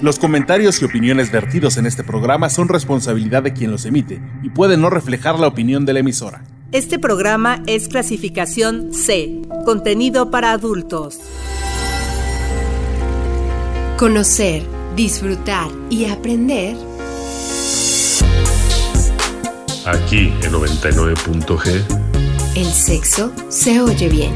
Los comentarios y opiniones vertidos en este programa son responsabilidad de quien los emite y pueden no reflejar la opinión de la emisora. Este programa es clasificación C, contenido para adultos. Conocer, disfrutar y aprender. Aquí en 99.g. El sexo se oye bien.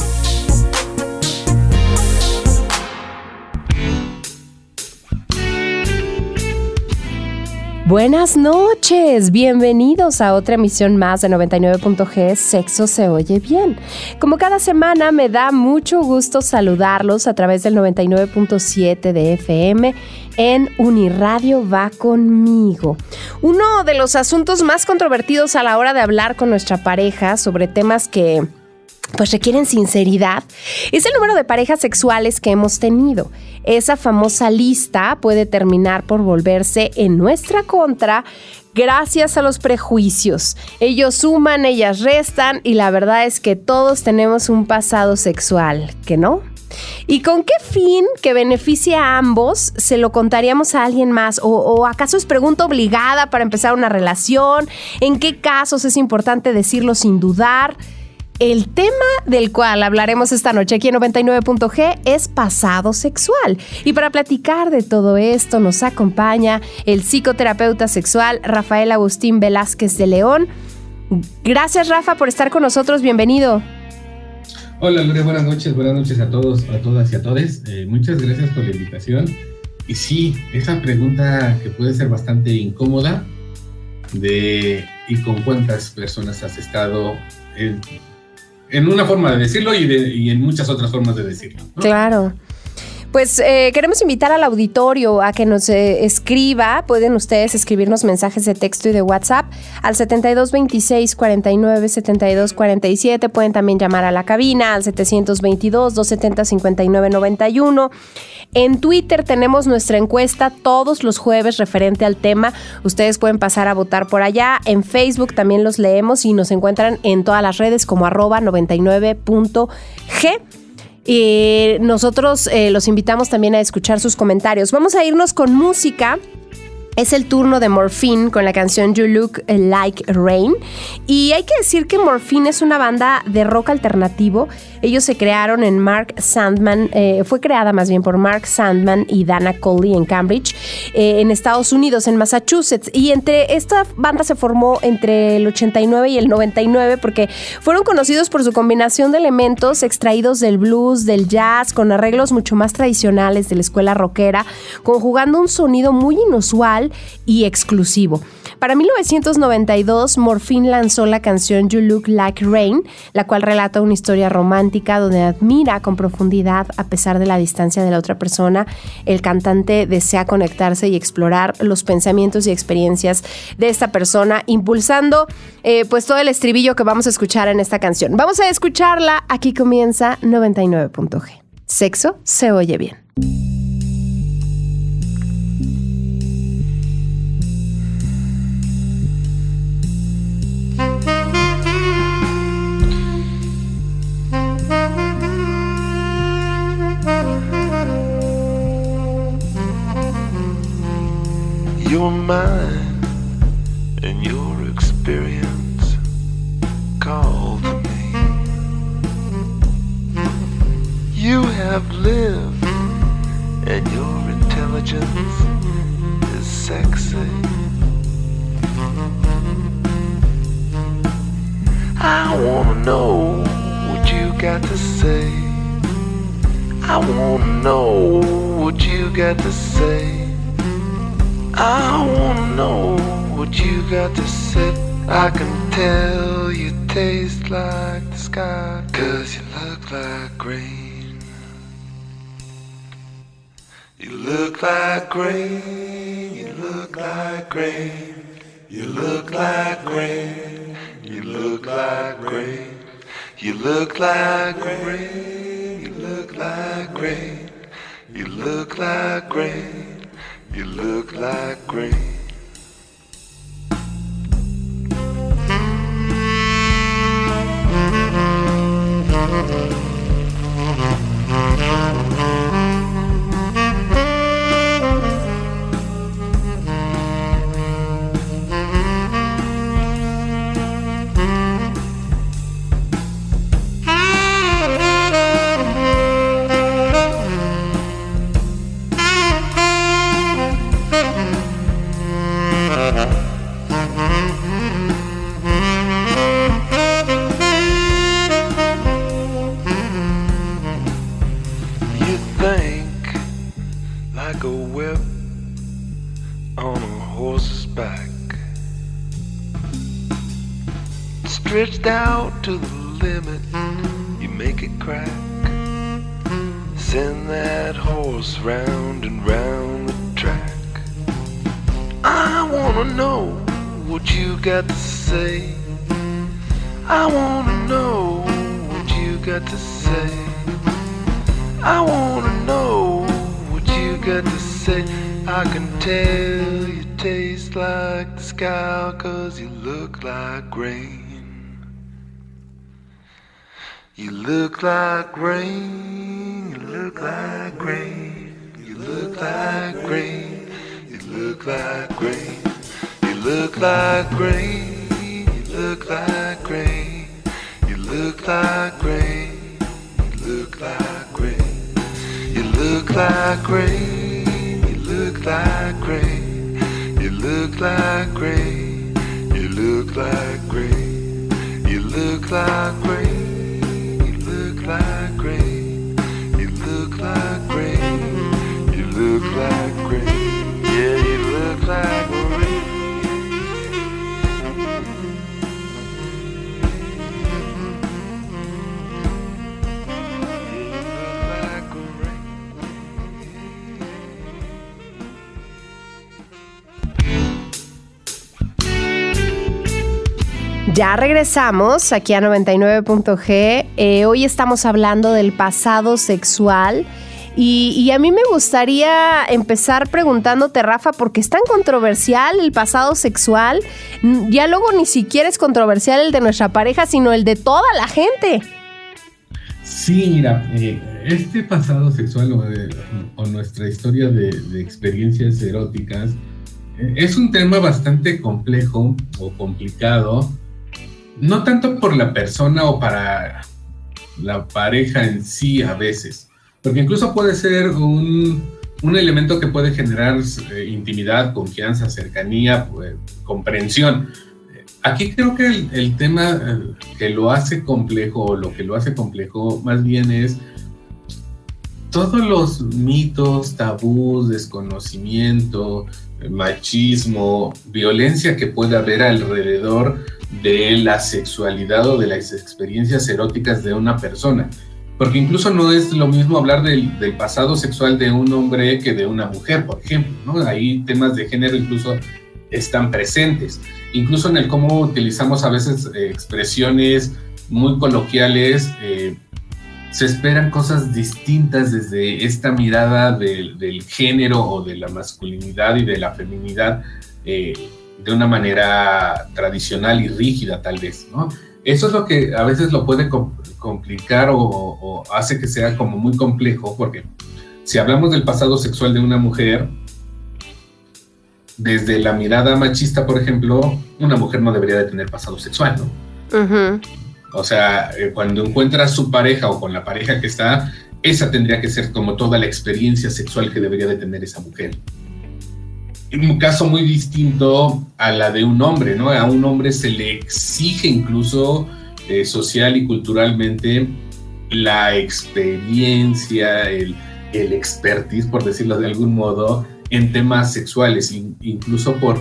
Buenas noches, bienvenidos a otra emisión más de 99.g Sexo se oye bien. Como cada semana me da mucho gusto saludarlos a través del 99.7 de FM en Uniradio va conmigo. Uno de los asuntos más controvertidos a la hora de hablar con nuestra pareja sobre temas que pues requieren sinceridad, es el número de parejas sexuales que hemos tenido. Esa famosa lista puede terminar por volverse en nuestra contra gracias a los prejuicios. Ellos suman, ellas restan y la verdad es que todos tenemos un pasado sexual, ¿que no? ¿Y con qué fin que beneficie a ambos se lo contaríamos a alguien más? ¿O, ¿O, acaso es pregunta obligada para empezar una relación? ¿En qué casos es importante decirlo sin dudar? El tema del cual hablaremos esta noche aquí en 99.g es pasado sexual. Y para platicar de todo esto nos acompaña el psicoterapeuta sexual Rafael Agustín Velázquez de León. Gracias Rafa por estar con nosotros, bienvenido. Hola Lore, buenas noches, buenas noches a todos, a todas y a todos. Eh, muchas gracias por la invitación. Y sí, esa pregunta que puede ser bastante incómoda de ¿y con cuántas personas has estado? Eh, en una forma de decirlo y, de, y, en muchas otras formas de decirlo. Claro. Pues eh, queremos invitar al auditorio a que nos eh, escriba. Pueden ustedes escribirnos mensajes de texto y de WhatsApp al 7226 49 72 47. Pueden también llamar a la cabina al 722 270 59 91. En Twitter tenemos nuestra encuesta todos los jueves referente al tema. Ustedes pueden pasar a votar por allá. En Facebook también los leemos y nos encuentran en todas las redes como arroba 99.g. Y nosotros eh, los invitamos también a escuchar sus comentarios. Vamos a irnos con música. Es el turno de Morphine con la canción You Look Like Rain. Y hay que decir que Morphine es una banda de rock alternativo. Ellos se crearon en Mark Sandman, eh, fue creada más bien por Mark Sandman y Dana Coley en Cambridge, eh, en Estados Unidos, en Massachusetts. Y entre esta banda se formó entre el 89 y el 99 porque fueron conocidos por su combinación de elementos extraídos del blues, del jazz, con arreglos mucho más tradicionales de la escuela rockera, conjugando un sonido muy inusual y exclusivo. Para 1992, Morphine lanzó la canción You Look Like Rain, la cual relata una historia romántica donde admira con profundidad, a pesar de la distancia de la otra persona, el cantante desea conectarse y explorar los pensamientos y experiencias de esta persona, impulsando eh, pues todo el estribillo que vamos a escuchar en esta canción. Vamos a escucharla, aquí comienza 99.g. Sexo se oye bien. Out to the limit, you make it crack. Send that horse round and round the track. I wanna know what you got to say. I wanna know what you got to say. I wanna know what you got to say. I can tell you taste like the sky cause you look like rain. You look like rain, you look like rain, you look like rain, you look like rain, you look like rain, you look like rain, you look like rain, you look like rain, you look like rain, you look like rain, you look like rain, you look like rain, you look like rain like rain. You look like rain. You look like rain. Yeah, you look like rain. Ya regresamos aquí a 99.g. Eh, hoy estamos hablando del pasado sexual. Y, a mí me gustaría empezar preguntándote, Rafa, porque es tan controversial el pasado sexual. Ya luego ni siquiera es controversial el de nuestra pareja, sino el de toda la gente. Sí, mira, eh, este pasado sexual o, nuestra historia de, de experiencias eróticas eh, es un tema bastante complejo o complicado, no tanto por la persona o para la pareja en sí a veces, porque incluso puede ser un, un elemento que puede generar eh, intimidad, confianza, cercanía, pues, comprensión. Aquí creo que el, el tema eh, que lo hace complejo, o lo que lo hace complejo más bien es todos los mitos, tabús, desconocimiento, machismo, violencia que puede haber alrededor de la sexualidad o de las experiencias eróticas de una persona. Porque incluso no es lo mismo hablar del, del pasado sexual de un hombre que de una mujer, por ejemplo. ¿no? Ahí temas de género incluso están presentes. Incluso en el cómo utilizamos a veces eh, expresiones muy coloquiales, eh, se esperan cosas distintas desde esta mirada del, género o de la masculinidad y de la feminidad eh, de una manera tradicional y rígida tal vez. Eso es lo que a veces lo puede com- complicar o, hace que sea como muy complejo, porque si hablamos del pasado sexual de una mujer, desde la mirada machista, por ejemplo, una mujer no debería de tener pasado sexual, ¿no? Ujú. O sea, eh, cuando encuentra a su pareja o con la pareja que está, esa tendría que ser como toda la experiencia sexual que debería de tener esa mujer. Un caso muy distinto a la de un hombre, ¿no? A un hombre se le exige incluso eh, social y culturalmente la experiencia, el, el expertise, por decirlo de algún modo, en temas sexuales, in- incluso por,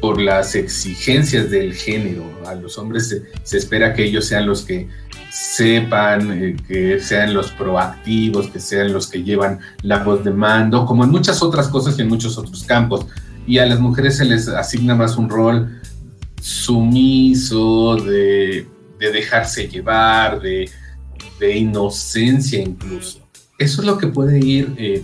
por las exigencias del género. A los hombres se, espera que ellos sean los que sepan, eh, que sean los proactivos, que sean los que llevan la voz de mando, como en muchas otras cosas y en muchos otros campos. Y a las mujeres se les asigna más un rol sumiso, de, de dejarse llevar, de, de inocencia incluso. Eso es lo que puede ir eh,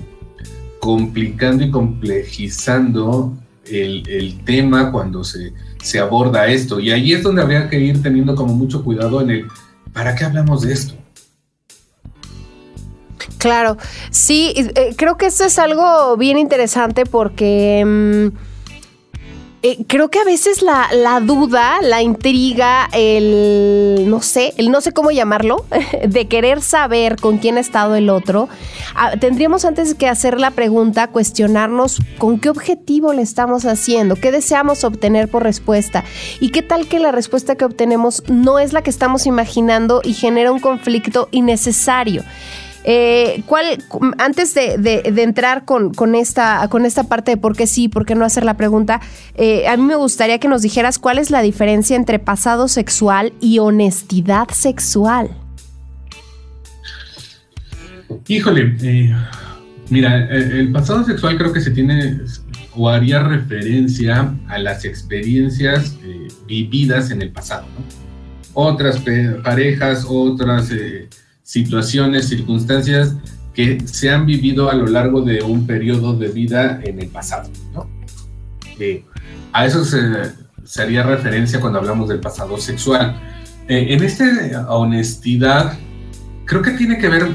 complicando y complejizando el, tema cuando se, se aborda esto. Y ahí es donde habría que ir teniendo como mucho cuidado en el, ¿para qué hablamos de esto? Claro, sí, eh, creo que esto es algo bien interesante porque mm, eh, creo que a veces la, la duda, la intriga, el no sé, el no sé cómo llamarlo, de querer saber con quién ha estado el otro, ah, tendríamos antes que hacer la pregunta, cuestionarnos con qué objetivo le estamos haciendo, qué deseamos obtener por respuesta y qué tal que la respuesta que obtenemos no es la que estamos imaginando y genera un conflicto innecesario. Eh, ¿cuál, antes de, entrar con, esta, parte de por qué sí, por qué no hacer la pregunta, eh, a mí me gustaría que nos dijeras cuál es la diferencia entre pasado sexual y honestidad sexual. Híjole, eh, mira, el pasado sexual creo que se tiene o haría referencia a las experiencias vividas en el pasado, ¿no? otras parejas, otras situaciones, circunstancias que se han vivido a lo largo de un periodo de vida en el pasado. Eh, a eso se, haría referencia cuando hablamos del pasado sexual. Eh, en esta honestidad, creo que tiene que ver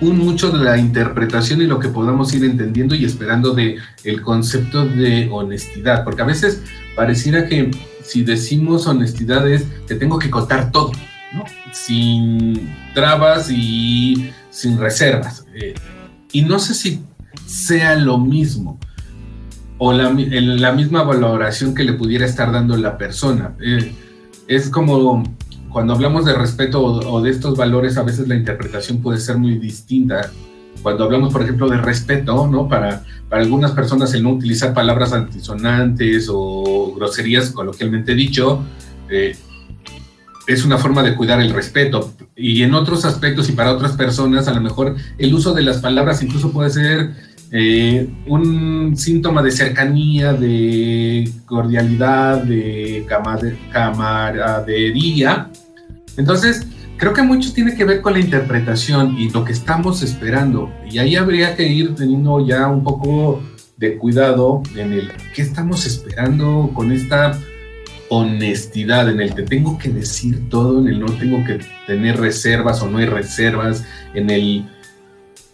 un mucho de la interpretación y lo que podamos ir entendiendo y esperando de el concepto de honestidad, porque a veces pareciera que si decimos honestidad es, te tengo que contar todo, ¿no? Sin trabas y sin reservas. Eh, y no sé si sea lo mismo o la, misma valoración que le pudiera estar dando la persona. Eh, es como cuando hablamos de respeto o, de estos valores, a veces la interpretación puede ser muy distinta. Cuando hablamos, por ejemplo, de respeto, ¿no? Para, algunas personas el no utilizar palabras antisonantes o groserías, coloquialmente dicho, eh, es una forma de cuidar el respeto. Y en otros aspectos y para otras personas, a lo mejor el uso de las palabras incluso puede ser eh, un síntoma de cercanía, de cordialidad, de camaradería. Entonces, creo que mucho tiene que ver con la interpretación y lo que estamos esperando. Y ahí habría que ir teniendo ya un poco de cuidado en el qué estamos esperando con esta honestidad, en el que tengo que decir todo, en el no tengo que tener reservas o no hay reservas, en el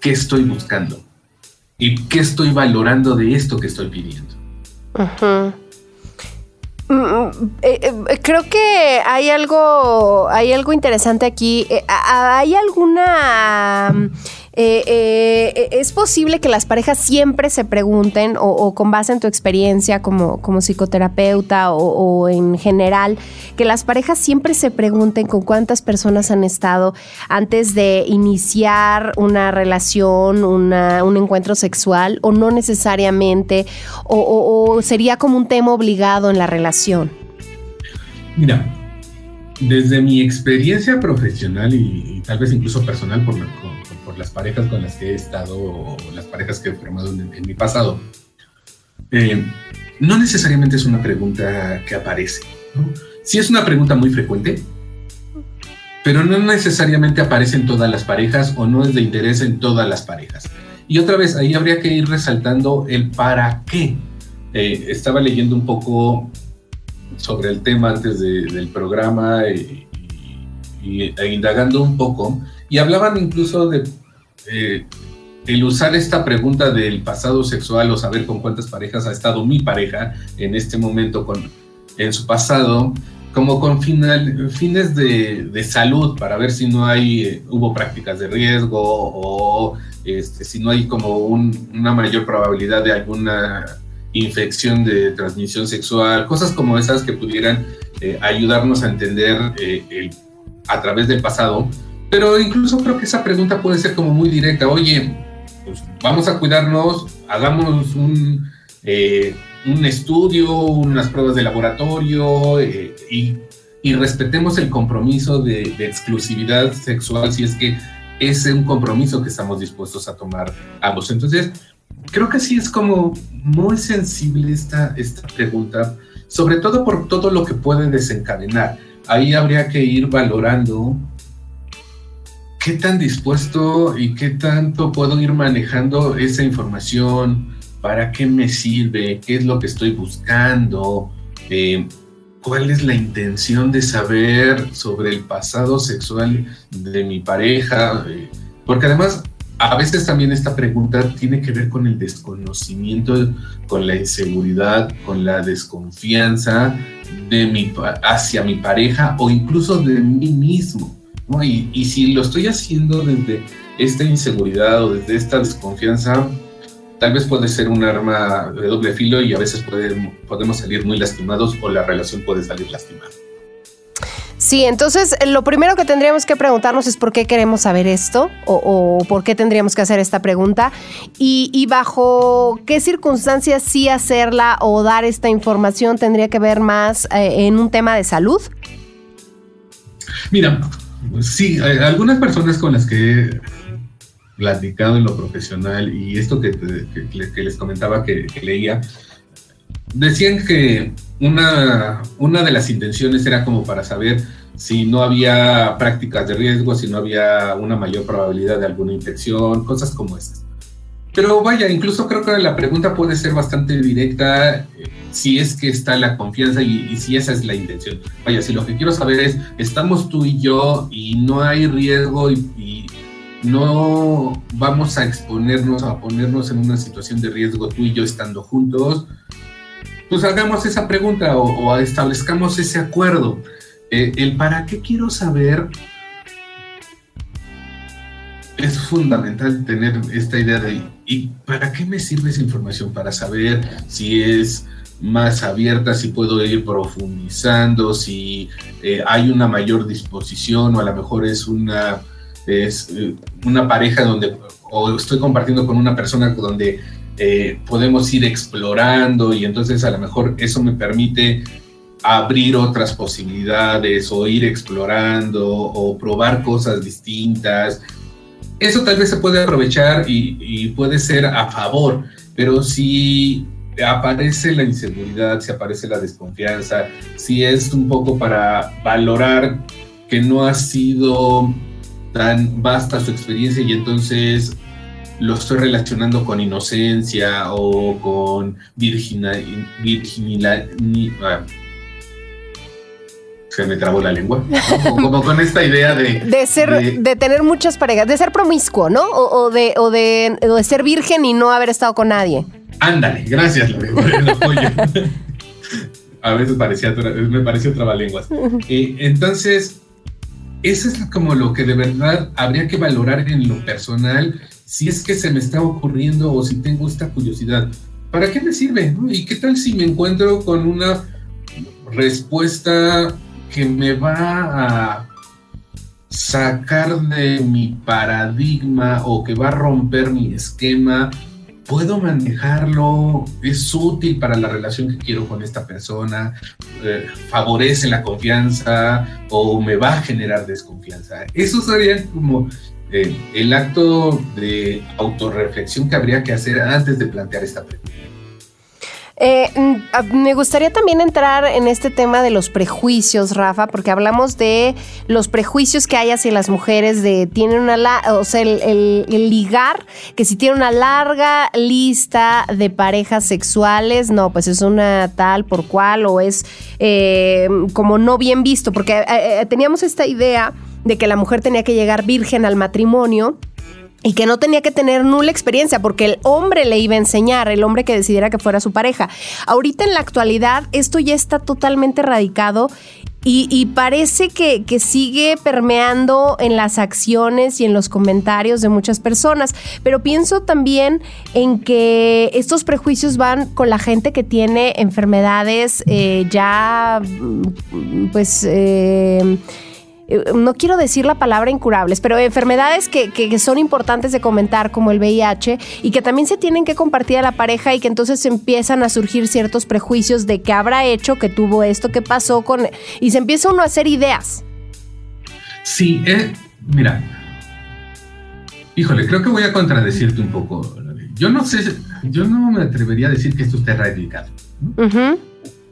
qué estoy buscando y qué estoy valorando de esto que estoy pidiendo. Mm, mm, eh, eh, creo que hay algo, hay algo interesante aquí. Eh, ¿Hay alguna eh, eh, ¿Es posible que las parejas siempre se pregunten, o, con base en tu experiencia como, como psicoterapeuta o, en general, que las parejas siempre se pregunten con cuántas personas han estado antes de iniciar una relación, un encuentro sexual, o no necesariamente, o, sería como un tema obligado en la relación? Mira, desde mi experiencia profesional y, tal vez incluso personal por, las parejas con las que he estado o las parejas que he formado en, mi pasado, eh, no necesariamente es una pregunta que aparece. Sí es una pregunta muy frecuente, pero no necesariamente aparece en todas las parejas o no es de interés en todas las parejas. Y otra vez, ahí habría que ir resaltando el para qué. Eh, estaba leyendo un poco sobre el tema antes del programa y, e indagando un poco, y hablaban incluso de eh, el usar esta pregunta del pasado sexual o saber con cuántas parejas ha estado mi pareja en este momento con, en su pasado, como con fines de, salud para ver si no hay, eh, hubo prácticas de riesgo o este, si no hay como una mayor probabilidad de alguna infección de transmisión sexual, cosas como esas que pudieran eh, ayudarnos a entender a través del pasado pero incluso creo que esa pregunta puede ser como muy directa. Oye, pues vamos a cuidarnos, hagamos un, eh, un estudio, unas pruebas de laboratorio eh, y, y, respetemos el compromiso de, exclusividad sexual si es que es un compromiso que estamos dispuestos a tomar ambos. Entonces, creo que sí es como muy sensible esta, esta pregunta, sobre todo por todo lo que puede desencadenar. Ahí habría que ir valorando ¿qué tan dispuesto y qué tanto puedo ir manejando esa información? ¿Para qué me sirve? ¿Qué es lo que estoy buscando? Eh, ¿Cuál es la intención de saber sobre el pasado sexual de mi pareja? Eh, porque además, a veces también esta pregunta tiene que ver con el desconocimiento, con la inseguridad, con la desconfianza hacia mi pareja o incluso de mí mismo. Y, si lo estoy haciendo desde esta inseguridad o desde esta desconfianza, tal vez puede ser un arma de doble filo y a veces podemos salir muy lastimados o la relación puede salir lastimada. Sí, entonces lo primero que tendríamos que preguntarnos es por qué queremos saber esto o, o por qué tendríamos que hacer esta pregunta y, y, bajo qué circunstancias sí hacerla o dar esta información tendría que ver más eh, en un tema de salud. Mira, sí, algunas personas con las que he platicado en lo profesional y esto que, que, que les comentaba que, que leía, decían que una, una de las intenciones era como para saber si no había prácticas de riesgo, si no había una mayor probabilidad de alguna infección, cosas como esas. Pero vaya, incluso creo que la pregunta puede ser bastante directa eh, si es que está la confianza y, si esa es la intención. Vaya, si lo que quiero saber es, estamos tú y yo y no hay riesgo y, y no vamos a exponernos, a ponernos en una situación de riesgo tú y yo estando juntos, pues hagamos esa pregunta o, establezcamos ese acuerdo. Eh, el para qué quiero saber es fundamental tener esta idea de ¿y para qué me sirve esa información? Para saber si es más abierta, si puedo ir profundizando, si eh, hay una mayor disposición o a lo mejor es una, es, eh, una pareja donde o estoy compartiendo con una persona donde eh, podemos ir explorando y entonces a lo mejor eso me permite abrir otras posibilidades o ir explorando o probar cosas distintas. Eso tal vez se puede aprovechar y, puede ser a favor, pero si aparece la inseguridad, si aparece la desconfianza, si es un poco para valorar que no ha sido tan vasta su experiencia y entonces lo estoy relacionando con inocencia o con virginidad. Ah, se me trabó la lengua. Como, con esta idea de. De ser, de, tener muchas parejas, de ser promiscuo, ¿no? O, de, o, de, ser virgen y no haber estado con nadie. Ándale, gracias, A veces parecía, me pareció trabalenguas. Eh, entonces, eso es como lo que de verdad habría que valorar en lo personal si es que se me está ocurriendo o si tengo esta curiosidad, ¿para qué me sirve? ¿Y qué tal si me encuentro con una respuesta que me va a sacar de mi paradigma o que va a romper mi esquema? ¿Puedo manejarlo? ¿Es útil para la relación que quiero con esta persona? Eh, ¿Favorece la confianza o me va a generar desconfianza? Eso sería como eh, el acto de autorreflexión que habría que hacer antes de plantear esta pregunta. Eh, mm, me gustaría también entrar en este tema de los prejuicios, Rafa, porque hablamos de los prejuicios que hay hacia las mujeres, de tienen una, o sea, el, ligar, que si tiene una larga lista de parejas sexuales, no, pues es una tal por cual o es eh, como no bien visto, porque teníamos esta idea de que la mujer tenía que llegar virgen al matrimonio y que no tenía que tener nula experiencia porque el hombre le iba a enseñar, el hombre que decidiera que fuera su pareja. Ahorita en la actualidad esto ya está totalmente radicado y, parece que, que, sigue permeando en las acciones y en los comentarios de muchas personas. Pero pienso también en que estos prejuicios van con la gente que tiene enfermedades eh, ya, mm, pues... Eh, no quiero decir la palabra incurables, pero enfermedades que, son importantes de comentar, como el VIH, y que también se tienen que compartir a la pareja y que entonces empiezan a surgir ciertos prejuicios de qué habrá hecho, que tuvo esto, qué pasó con... Y se empieza uno a hacer ideas. Sí, eh, mira, híjole, creo que voy a contradecirte un poco. Yo no sé, yo no me atrevería a decir que esto esté radicado.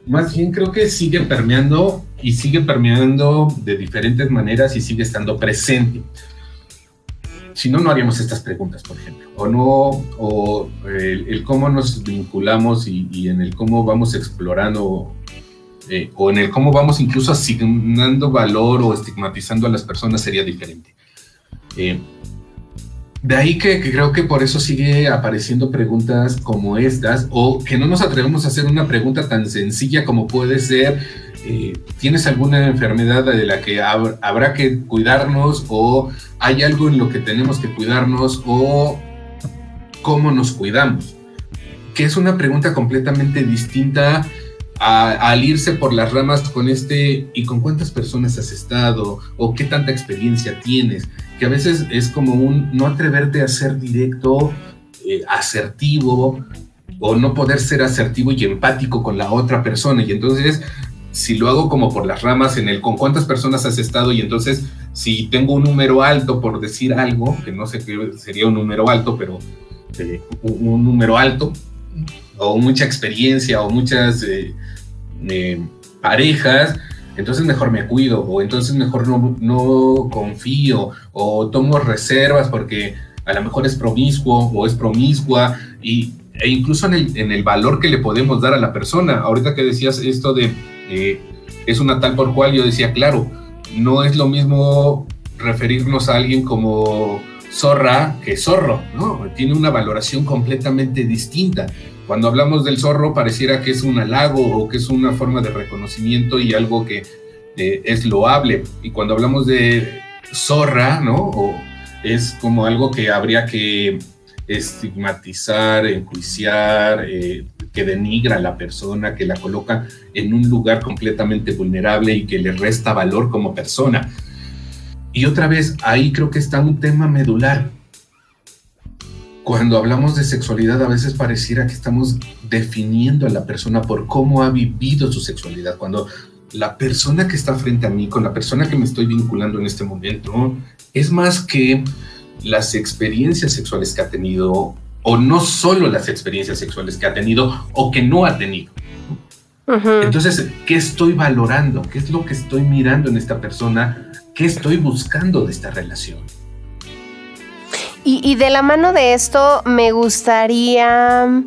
Más bien creo que sigue permeando y sigue permeando de diferentes maneras y sigue estando presente. Si no, no haríamos estas preguntas, por ejemplo. O no, o el, cómo nos vinculamos y, en el cómo vamos explorando, eh, o en el cómo vamos incluso asignando valor o estigmatizando a las personas sería diferente. Eh, de ahí que, creo que por eso sigue apareciendo preguntas como estas, o que no nos atrevemos a hacer una pregunta tan sencilla como puede ser, eh, ¿tienes alguna enfermedad de la que habrá que cuidarnos? ¿O hay algo en lo que tenemos que cuidarnos? ¿O cómo nos cuidamos? Que es una pregunta completamente distinta a- al irse por las ramas con este y con cuántas personas has estado o qué tanta experiencia tienes, que a veces es como un no atreverte a ser directo, eh, asertivo o no poder ser asertivo y empático con la otra persona. Y entonces si lo hago como por las ramas en el con cuántas personas has estado y entonces si tengo un número alto por decir algo, que no sé qué sería un número alto, pero eh, un, un número alto, o mucha experiencia, o muchas eh, eh, parejas, entonces mejor me cuido, o entonces mejor no, no confío, o tomo reservas porque a lo mejor es promiscuo o es promiscua, y, e incluso en el, en el valor que le podemos dar a la persona. Ahorita que decías esto de eh, es una tal por cual, yo decía, claro, no es lo mismo referirnos a alguien como zorra que zorro, ¿no? Tiene una valoración completamente distinta. Cuando hablamos del zorro pareciera que es un halago o que es una forma de reconocimiento y algo que eh, es loable. Y cuando hablamos de zorra, ¿no? O es como algo que habría que estigmatizar, enjuiciar, eh, que denigra a la persona, que la coloca en un lugar completamente vulnerable y que le resta valor como persona. Y otra vez, ahí creo que está un tema medular. Cuando hablamos de sexualidad, a veces pareciera que estamos definiendo a la persona por cómo ha vivido su sexualidad. Cuando la persona que está frente a mí, con la persona que me estoy vinculando en este momento, es más que las experiencias sexuales que ha tenido, o no solo las experiencias sexuales que ha tenido o que no ha tenido. Entonces, ¿qué estoy valorando? ¿Qué es lo que estoy mirando en esta persona? ¿Qué estoy buscando de esta relación? Y, de la mano de esto me gustaría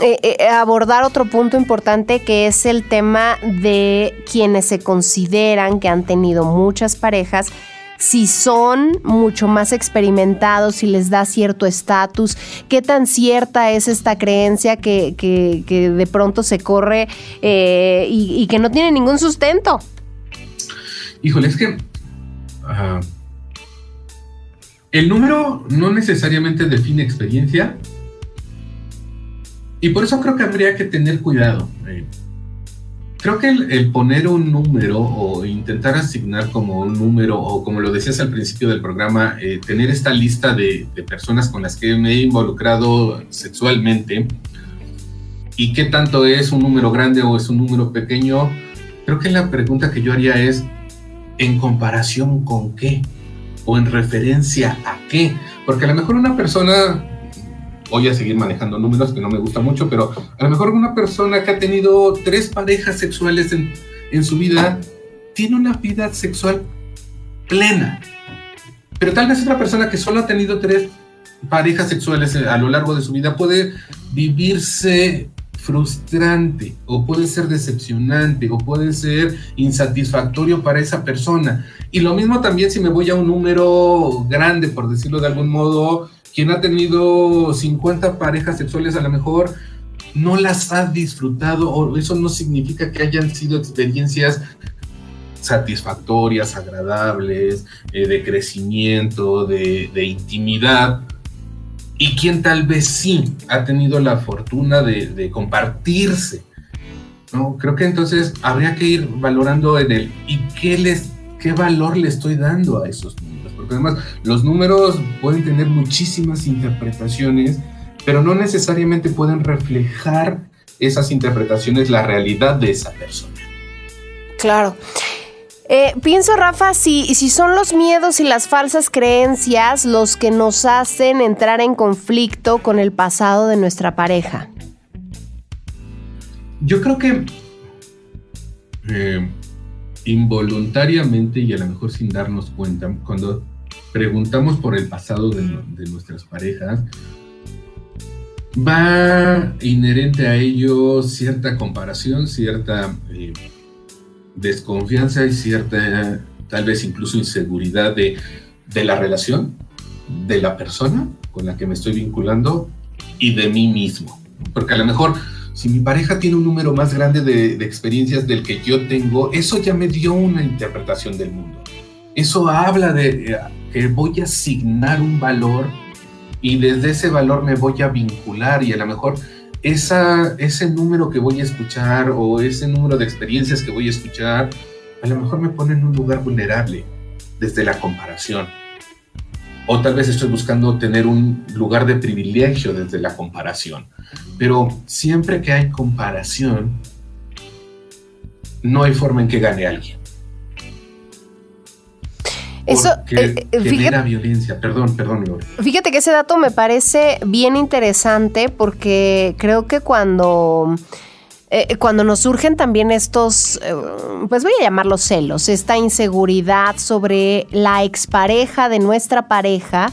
eh, eh, abordar otro punto importante que es el tema de quienes se consideran que han tenido muchas parejas si son mucho más experimentados, si les da cierto estatus, qué tan cierta es esta creencia que, de pronto se corre eh, y, que no tiene ningún sustento. Híjole, es que ah, el número no necesariamente define experiencia y por eso creo que habría que tener cuidado. Eh, creo que el, poner un número o intentar asignar como un número o como lo decías al principio del programa, eh, tener esta lista de, de personas con las que me he involucrado sexualmente y qué tanto es un número grande o es un número pequeño, creo que la pregunta que yo haría es, ¿en comparación con qué? ¿O en referencia a qué? Porque a lo mejor una persona, voy a seguir manejando números que no me gusta mucho, pero a lo mejor una persona que ha tenido tres parejas sexuales en, en su vida, tiene una vida sexual plena. Pero tal vez otra persona que solo ha tenido tres parejas sexuales a lo largo de su vida puede vivirse frustrante o puede ser decepcionante o puede ser insatisfactorio para esa persona. Y lo mismo también si me voy a un número grande, por decirlo de algún modo, quien ha tenido 50 parejas sexuales a lo mejor no las ha disfrutado o eso no significa que hayan sido experiencias satisfactorias, agradables, eh, de crecimiento, de, de intimidad y quien tal vez sí ha tenido la fortuna de, de compartirse. ¿no? Creo que entonces habría que ir valorando en el y qué, les, qué valor le estoy dando a esos números. Porque además los números pueden tener muchísimas interpretaciones, pero no necesariamente pueden reflejar esas interpretaciones la realidad de esa persona. Claro. Eh, pienso, Rafa, si, si son los miedos y las falsas creencias los que nos hacen entrar en conflicto con el pasado de nuestra pareja. Yo creo que eh, involuntariamente y a lo mejor sin darnos cuenta, cuando preguntamos por el pasado de, nuestras parejas, va inherente a ello cierta comparación, cierta eh, desconfianza y cierta, tal vez incluso inseguridad de, de la relación, de la persona con la que me estoy vinculando y de mí mismo. Porque a lo mejor si mi pareja tiene un número más grande de, de, experiencias del que yo tengo, eso ya me dio una interpretación del mundo. Eso habla de eh, que voy a asignar un valor y desde ese valor me voy a vincular y a lo mejor esa, ese número que voy a escuchar o ese número de experiencias que voy a escuchar, a lo mejor me pone en un lugar vulnerable desde la comparación. O tal vez estoy buscando tener un lugar de privilegio desde la comparación. Pero siempre que hay comparación, no hay forma en que gane alguien. Eso eh, eh, genera violencia. Perdón, perdón, Fíjate que ese dato me parece bien interesante porque creo que cuando eh, cuando nos surgen también estos, pues voy a llamarlos celos, esta inseguridad sobre la expareja de nuestra pareja,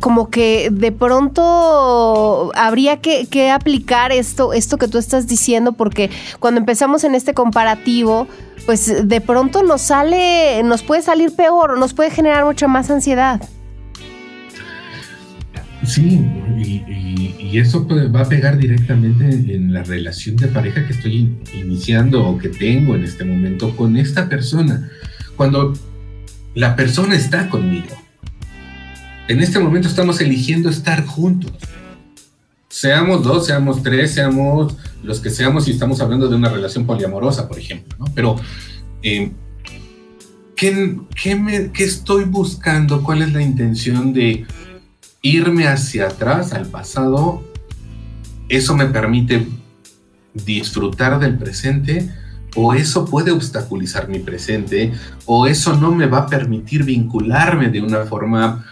como que de pronto habría que, que, aplicar esto, esto que tú estás diciendo, porque cuando empezamos en este comparativo, pues de pronto nos sale, nos puede salir peor, nos puede generar mucha más ansiedad. Sí, y, eso va a pegar directamente en la relación de pareja que estoy iniciando o que tengo en este momento con esta persona. Cuando la persona está conmigo, en este momento estamos eligiendo estar juntos. Seamos dos, seamos tres, seamos los que seamos y estamos hablando de una relación poliamorosa, por ejemplo. Pero, eh, ¿qué, qué estoy buscando? ¿Cuál es la intención de irme hacia atrás, al pasado? ¿Eso me permite disfrutar del presente? ¿O eso puede obstaculizar mi presente? ¿O eso no me va a permitir vincularme de una forma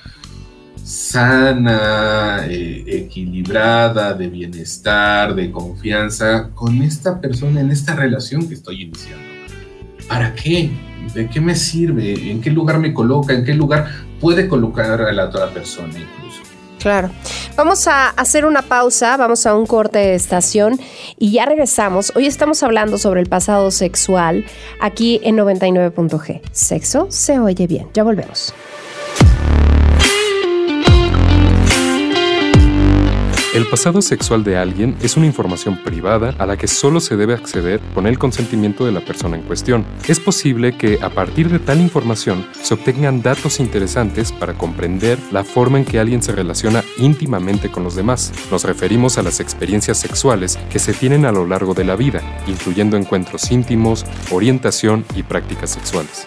sana, eh, equilibrada, de bienestar, de confianza con esta persona en esta relación que estoy iniciando. ¿Para qué? ¿De qué me sirve? ¿En qué lugar me coloca? ¿En qué lugar puede colocar a la otra persona incluso? Claro. Vamos a hacer una pausa, vamos a un corte de estación y ya regresamos. Hoy estamos hablando sobre el pasado sexual aquí en 99.g. Sexo se oye bien. Ya volvemos. El pasado sexual de alguien es una información privada a la que solo se debe acceder con el consentimiento de la persona en cuestión. Es posible que a partir de tal información se obtengan datos interesantes para comprender la forma en que alguien se relaciona íntimamente con los demás. Nos referimos a las experiencias sexuales que se tienen a lo largo de la vida, incluyendo encuentros íntimos, orientación y prácticas sexuales.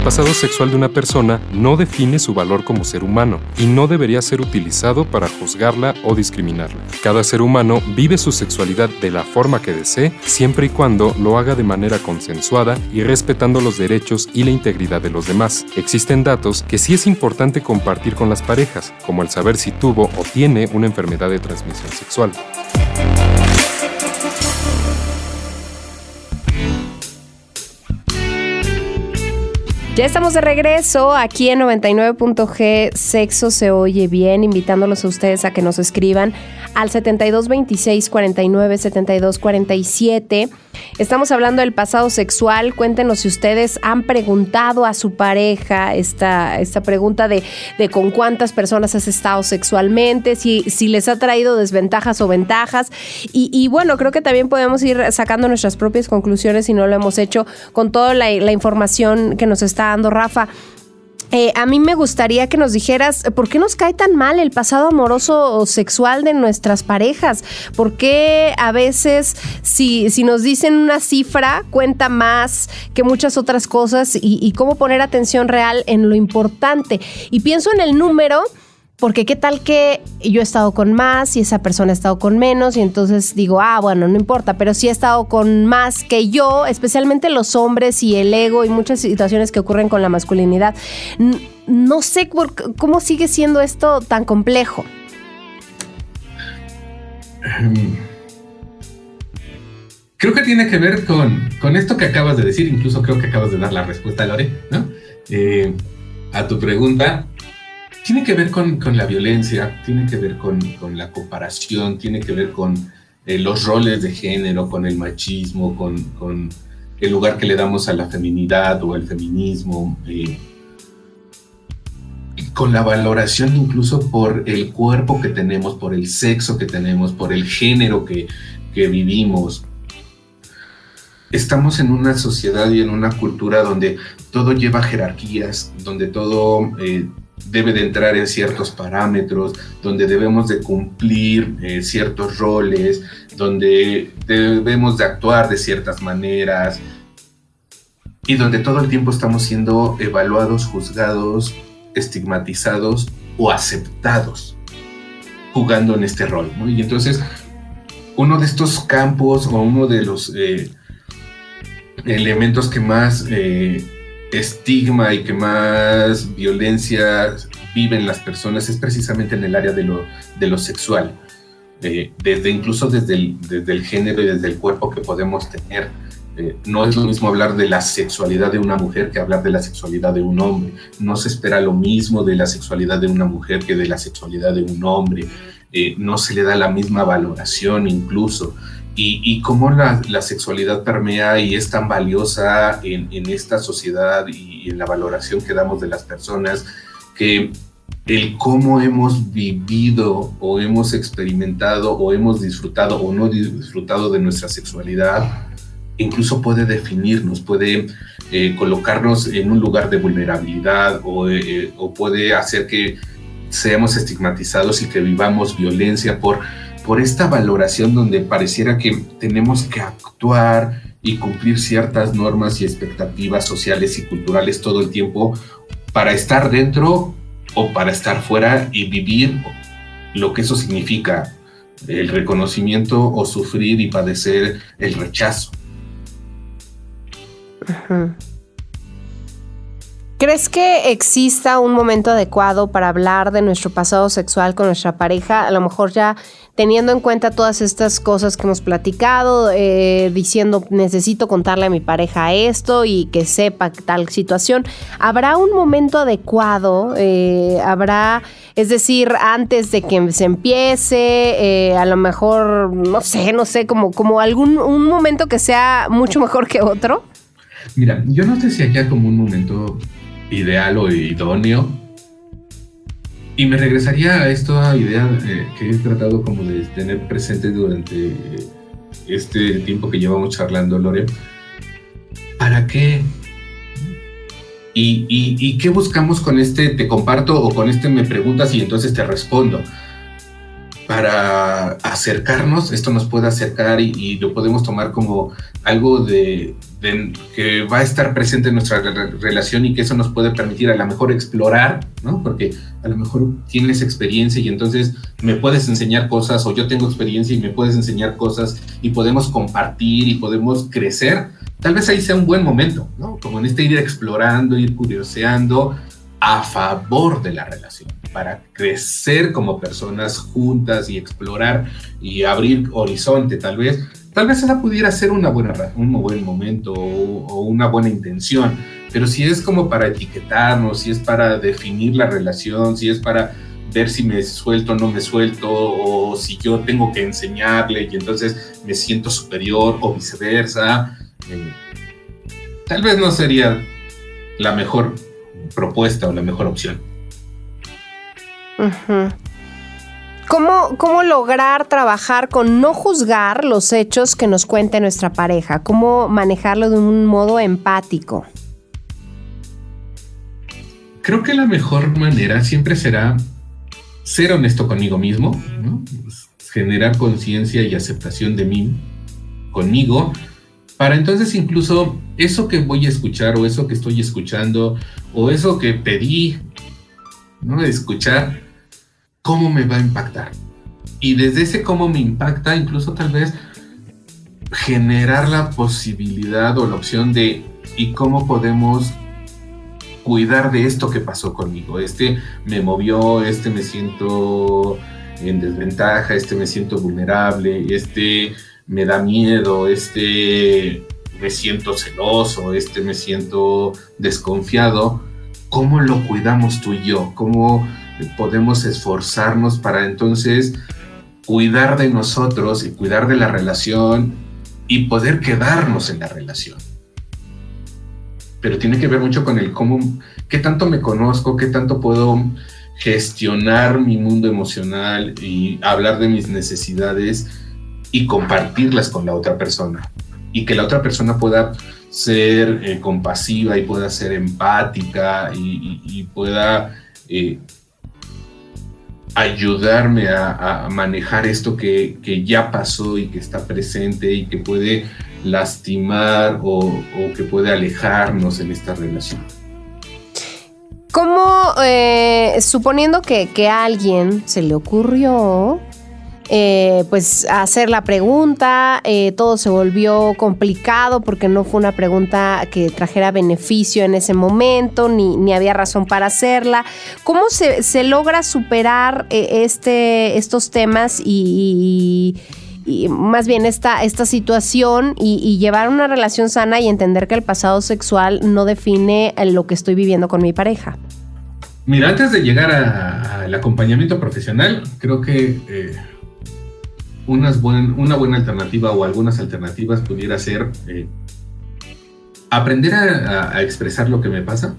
El pasado sexual de una persona no define su valor como ser humano y no debería ser utilizado para juzgarla o discriminarla. Cada ser humano vive su sexualidad de la forma que desee, siempre y cuando lo haga de manera consensuada y respetando los derechos y la integridad de los demás. Existen datos que sí es importante compartir con las parejas, como el saber si tuvo o tiene una enfermedad de transmisión sexual. Ya estamos de regreso aquí en 99.g Sexo se oye bien, invitándolos a ustedes a que nos escriban al 7226 49 72 47. Estamos hablando del pasado sexual. Cuéntenos si ustedes han preguntado a su pareja esta, esta pregunta de, con cuántas personas has estado sexualmente, si, si les ha traído desventajas o ventajas. Y, bueno, creo que también podemos ir sacando nuestras propias conclusiones si no lo hemos hecho con toda la información que nos está dando Rafa. Eh, a mí me gustaría que nos dijeras por qué nos cae tan mal el pasado amoroso o sexual de nuestras parejas. ¿Por qué a veces si, si nos dicen una cifra cuenta más que muchas otras cosas y cómo poner atención real en lo importante? Y pienso en el número porque qué tal que yo he estado con más y esa persona ha estado con menos y entonces digo, ah, bueno, no importa, pero si he estado con más que yo, especialmente los hombres y el ego y muchas situaciones que ocurren con la masculinidad. No sé cómo sigue siendo esto tan complejo. Em, creo que tiene que ver con, con, esto que acabas de decir, incluso creo que acabas de dar la respuesta, Lore, ¿no? Eh, a tu pregunta, tiene que ver con, la violencia, tiene que ver con, la comparación, tiene que ver con eh, los roles de género, con el machismo, con, el lugar que le damos a la feminidad o al feminismo. Eh. con la valoración incluso por el cuerpo que tenemos, por el sexo que tenemos, por el género que, que vivimos. Estamos en una sociedad y en una cultura donde todo lleva jerarquías, donde todo eh, debe de entrar en ciertos parámetros, donde debemos de cumplir eh, ciertos roles, donde debemos de actuar de ciertas maneras y donde todo el tiempo estamos siendo evaluados, juzgados, estigmatizados o aceptados jugando en este rol. Y entonces, uno de estos campos o uno de los eh, elementos que más eh, estigma y que más violencia viven las personas es precisamente en el área de lo, de lo sexual, desde incluso desde el, desde el género y desde el cuerpo que podemos tener. Eh, no es lo mismo hablar de la sexualidad de una mujer que hablar de la sexualidad de un hombre. No se espera lo mismo de la sexualidad de una mujer que de la sexualidad de un hombre. Eh, no se le da la misma valoración incluso. Y, y cómo la, la, sexualidad permea y es tan valiosa en, en esta sociedad y en la valoración que damos de las personas, que el cómo hemos vivido o hemos experimentado o hemos disfrutado o no disfrutado de nuestra sexualidad, incluso puede definirnos, puede eh, colocarnos en un lugar de vulnerabilidad o, eh, o, puede hacer que seamos estigmatizados y que vivamos violencia por, por esta valoración donde pareciera que tenemos que actuar y cumplir ciertas normas y expectativas sociales y culturales todo el tiempo para estar dentro o para estar fuera y vivir lo que eso significa, el reconocimiento o sufrir y padecer el rechazo. ¿Crees que exista un momento adecuado para hablar de nuestro pasado sexual con nuestra pareja? A lo mejor ya teniendo en cuenta todas estas cosas que hemos platicado, eh, diciendo necesito contarle a mi pareja esto y que sepa tal situación. ¿Habrá un momento adecuado? Eh, ¿Habrá, es decir, antes de que se empiece, eh, a lo mejor, no sé, no sé, como, como algún un momento que sea mucho mejor que otro? Mira, yo no sé si haya como un momento ideal o idóneo. Y me regresaría a esta idea eh, que he tratado como de tener presente durante este tiempo que llevamos charlando, Lore. ¿Para qué? ¿Y, y, y qué buscamos con este te comparto o con este me preguntas y entonces te respondo? Para acercarnos, esto nos puede acercar y, lo podemos tomar como algo de, que va a estar presente en nuestra relación y que eso nos puede permitir a lo mejor explorar, ¿no? Porque a lo mejor tienes experiencia y entonces me puedes enseñar cosas o yo tengo experiencia y me puedes enseñar cosas y podemos compartir y podemos crecer. Tal vez ahí sea un buen momento, ¿no? Como en este ir explorando, ir curioseando a favor de la relación, para crecer como personas juntas y explorar y abrir horizonte tal vez Tal vez esa pudiera ser una buena, un buen momento o, una buena intención, pero si es como para etiquetarnos, si es para definir la relación, si es para ver si me suelto o no me suelto, o si yo tengo que enseñarle y entonces me siento superior o viceversa, eh, tal vez no sería la mejor propuesta o la mejor opción. ¿Cómo, lograr trabajar con no juzgar los hechos que nos cuente nuestra pareja? ¿Cómo manejarlo de un modo empático? Creo que la mejor manera siempre será ser honesto conmigo mismo, generar conciencia y aceptación de mí, conmigo, para entonces incluso eso que voy a escuchar o eso que estoy escuchando o eso que pedí ¿no? escuchar, cómo me va a impactar. Y desde ese cómo me impacta, incluso tal vez generar la posibilidad o la opción de y cómo podemos cuidar de esto que pasó conmigo. Este me movió, este me siento en desventaja, este me siento vulnerable, este me da miedo, este me siento celoso, este me siento desconfiado. ¿Cómo lo cuidamos tú y yo? ¿Cómo podemos esforzarnos para entonces cuidar de nosotros y cuidar de la relación y poder quedarnos en la relación. Pero tiene que ver mucho con el cómo, qué tanto me conozco, qué tanto puedo gestionar mi mundo emocional y hablar de mis necesidades y compartirlas con la otra persona. Y que la otra persona pueda ser eh, compasiva y pueda ser empática y, pueda eh, ayudarme a, manejar esto que, ya pasó y que está presente y que puede lastimar o que puede alejarnos en esta relación. ¿Cómo, eh, suponiendo que, a alguien se le ocurrió, eh, pues hacer la pregunta, eh, todo se volvió complicado porque no fue una pregunta que trajera beneficio en ese momento, ni, había razón para hacerla. ¿Cómo se, logra superar este, estos temas y, más bien esta, esta situación y, llevar una relación sana y entender que el pasado sexual no define lo que estoy viviendo con mi pareja. Mira, antes de llegar al acompañamiento profesional, creo que eh, una buena alternativa o algunas alternativas pudiera ser eh, aprender a, expresar lo que me pasa,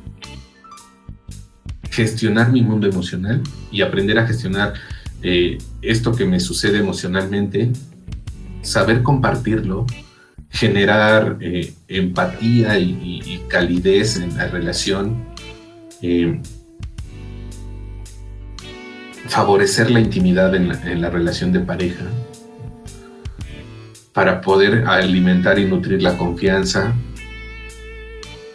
gestionar mi mundo emocional y aprender a gestionar eh, esto que me sucede emocionalmente saber compartirlo, generar eh, empatía y, calidez en la relación, favorecer la intimidad en la, relación de pareja, para poder alimentar y nutrir la confianza.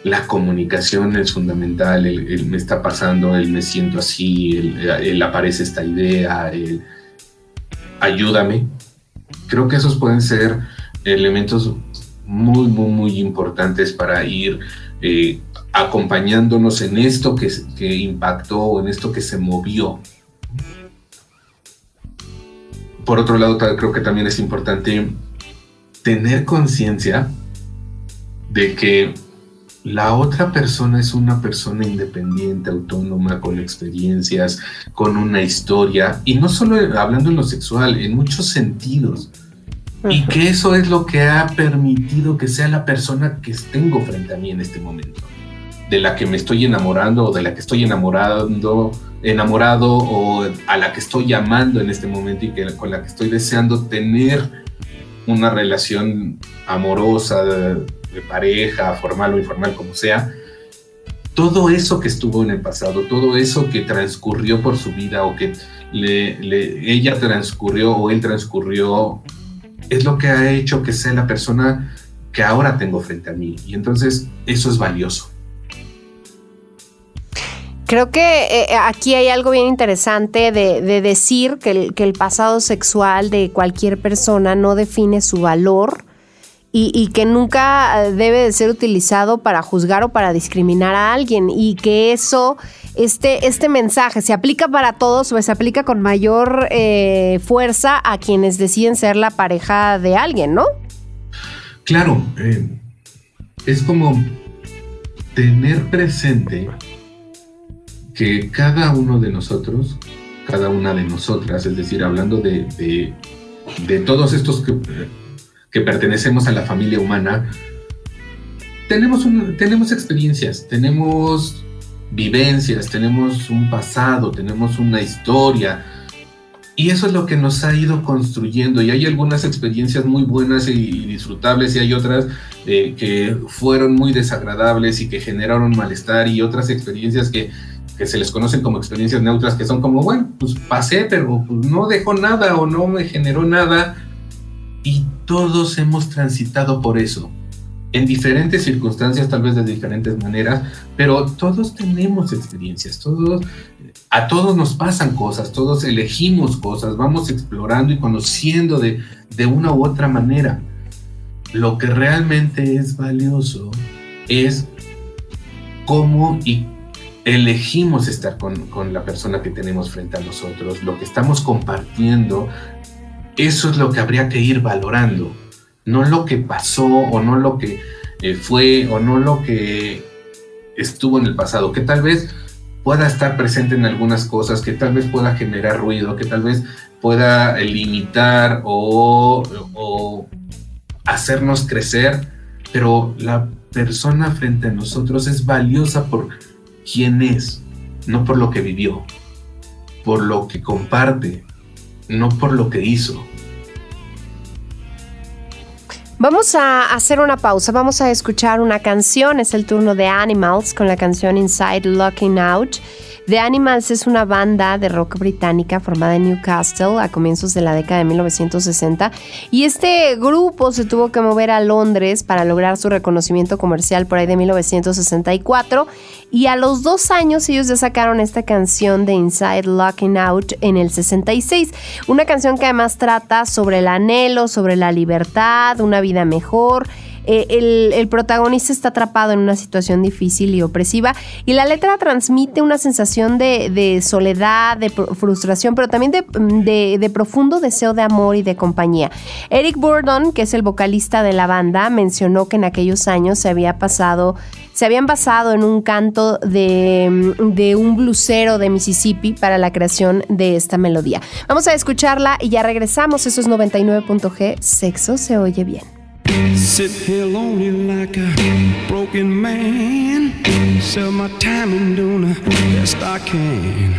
La comunicación es fundamental, el, me está pasando, el me siento así, el, aparece esta idea, el ayúdame, creo que esos pueden ser elementos muy, muy, muy importantes para ir eh, acompañándonos en esto que, que impactó, en esto que se movió. Por otro lado, creo que también es importante tener conciencia de que la otra persona es una persona independiente, autónoma, con experiencias, con una historia, y no solo hablando en lo sexual, en muchos sentidos. Y que eso es lo que ha permitido que sea la persona que tengo frente a mí en este momento, de la que me estoy enamorando o de la que estoy enamorando, enamorado o a la que estoy llamando en este momento y que, con la que estoy deseando tener una relación amorosa, de pareja, formal o informal, como sea, todo eso que estuvo en el pasado, todo eso que transcurrió por su vida o que ella transcurrió o él transcurrió, es lo que ha hecho que sea la persona que ahora tengo frente a mí. Y entonces eso es valioso. Creo que eh, aquí hay algo bien interesante de, decir que el pasado sexual de cualquier persona no define su valor y, que nunca eh, debe de ser utilizado para juzgar o para discriminar a alguien y que eso, este, este mensaje se aplica para todos o se aplica con mayor eh, fuerza a quienes deciden ser la pareja de alguien, ¿no? Claro, es como tener presente que cada uno de nosotros, cada una de nosotras, es decir, hablando de, de, de todos estos que que pertenecemos a la familia humana, tenemos, tenemos experiencias, tenemos vivencias, tenemos un pasado, tenemos una historia. Y eso es lo que nos ha ido construyendo. Y hay algunas experiencias muy buenas y disfrutables y hay otras eh, que fueron muy desagradables y que generaron malestar y otras experiencias que, que, se les conocen como experiencias neutras que son como, bueno, pues pasé, pero pues no dejó nada o no me generó nada y todos hemos transitado por eso, en diferentes circunstancias, tal vez de diferentes maneras, pero todos tenemos experiencias, todos, a todos nos pasan cosas, todos elegimos cosas, vamos explorando y conociendo de, de una u otra manera. Lo que realmente es valioso es cómo y elegimos estar con, con, la persona que tenemos frente a nosotros, lo que estamos compartiendo, eso es lo que habría que ir valorando, no lo que pasó o no lo que eh, fue o no lo que estuvo en el pasado, que tal vez pueda estar presente en algunas cosas, que tal vez pueda generar ruido, que tal vez pueda limitar o, o hacernos crecer, pero la persona frente a nosotros es valiosa por quién es, no por lo que vivió, por lo que comparte, no por lo que hizo. Vamos a hacer una pausa, vamos a escuchar una canción, es el turno de Animals con la canción Inside Looking Out. The Animals es una banda de rock británica formada en Newcastle a comienzos de la década de 1960 y este grupo se tuvo que mover a Londres para lograr su reconocimiento comercial por ahí de 1964 y a los dos años ellos ya sacaron esta canción de Inside Looking Out en el 66, una canción que además trata sobre el anhelo, sobre la libertad, una vida mejor eh, el, protagonista está atrapado en una situación difícil y opresiva y la letra transmite una sensación de, soledad, de frustración, pero también de, profundo deseo de amor y de compañía. Eric Burdon, que es el vocalista de la banda, mencionó que en aquellos años se había pasado se habían basado en un canto de, de, un blusero de Mississippi para la creación de esta melodía. Vamos a escucharla y ya regresamos. Eso es 99.g. Sexo se oye bien. Sit here lonely like a broken man. Sell my time and do the best I can.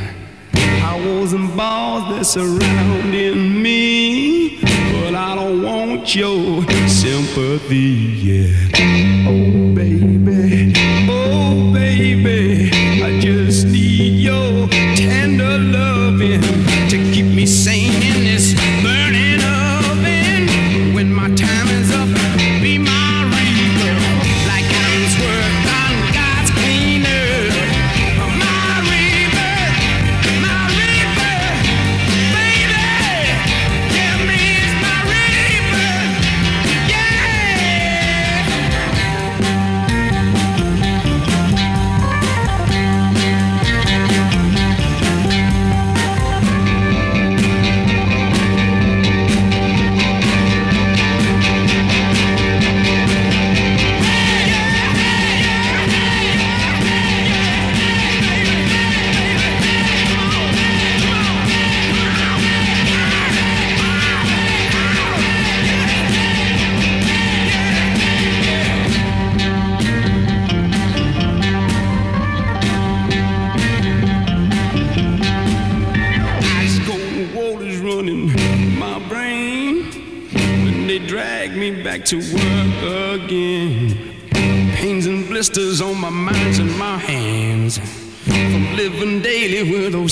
Powers and balls that surrounding me. But I don't want your sympathy, yeah. Oh, baby, oh, baby. I just need your tender loving to keep me sane